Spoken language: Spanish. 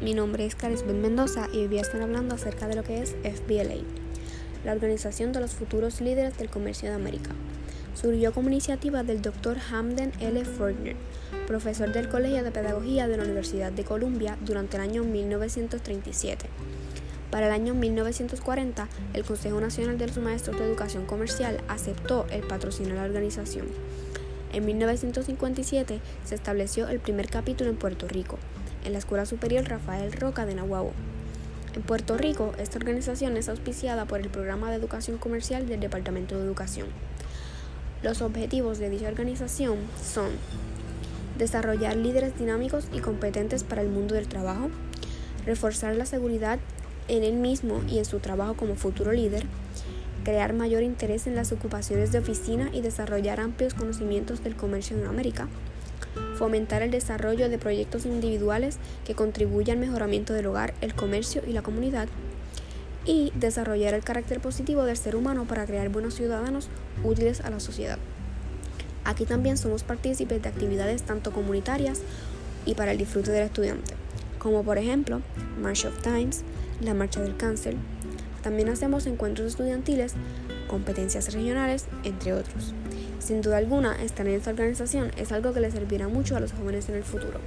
mi nombre es Carisbeth Mendoza y hoy voy a estar hablando acerca de lo que es FBLA, la Organización de los Futuros Líderes del Comercio de América. Surgió como iniciativa del Dr. Hamden L. Fortner, profesor del Colegio de Pedagogía de la Universidad de Columbia durante el año 1937. Para el año 1940, el Consejo Nacional de los Maestros de Educación Comercial aceptó el patrocinio de la organización. En 1957 se estableció el primer capítulo en Puerto Rico, en la Escuela Superior Rafael Roca de Nahuabo. En Puerto Rico, esta organización es auspiciada por el Programa de Educación Comercial del Departamento de Educación. Los objetivos de dicha organización son desarrollar líderes dinámicos y competentes para el mundo del trabajo, reforzar la seguridad en él mismo y en su trabajo como futuro líder, crear mayor interés en las ocupaciones de oficina y desarrollar amplios conocimientos del comercio en América, fomentar el desarrollo de proyectos individuales que contribuyan al mejoramiento del hogar, el comercio y la comunidad, y desarrollar el carácter positivo del ser humano para crear buenos ciudadanos útiles a la sociedad. Aquí también somos partícipes de actividades tanto comunitarias y para el disfrute del estudiante, como por ejemplo March of Times, la Marcha del Cáncer. También hacemos encuentros estudiantiles, competencias regionales, entre otros. Sin duda alguna, estar en esta organización es algo que le servirá mucho a los jóvenes en el futuro.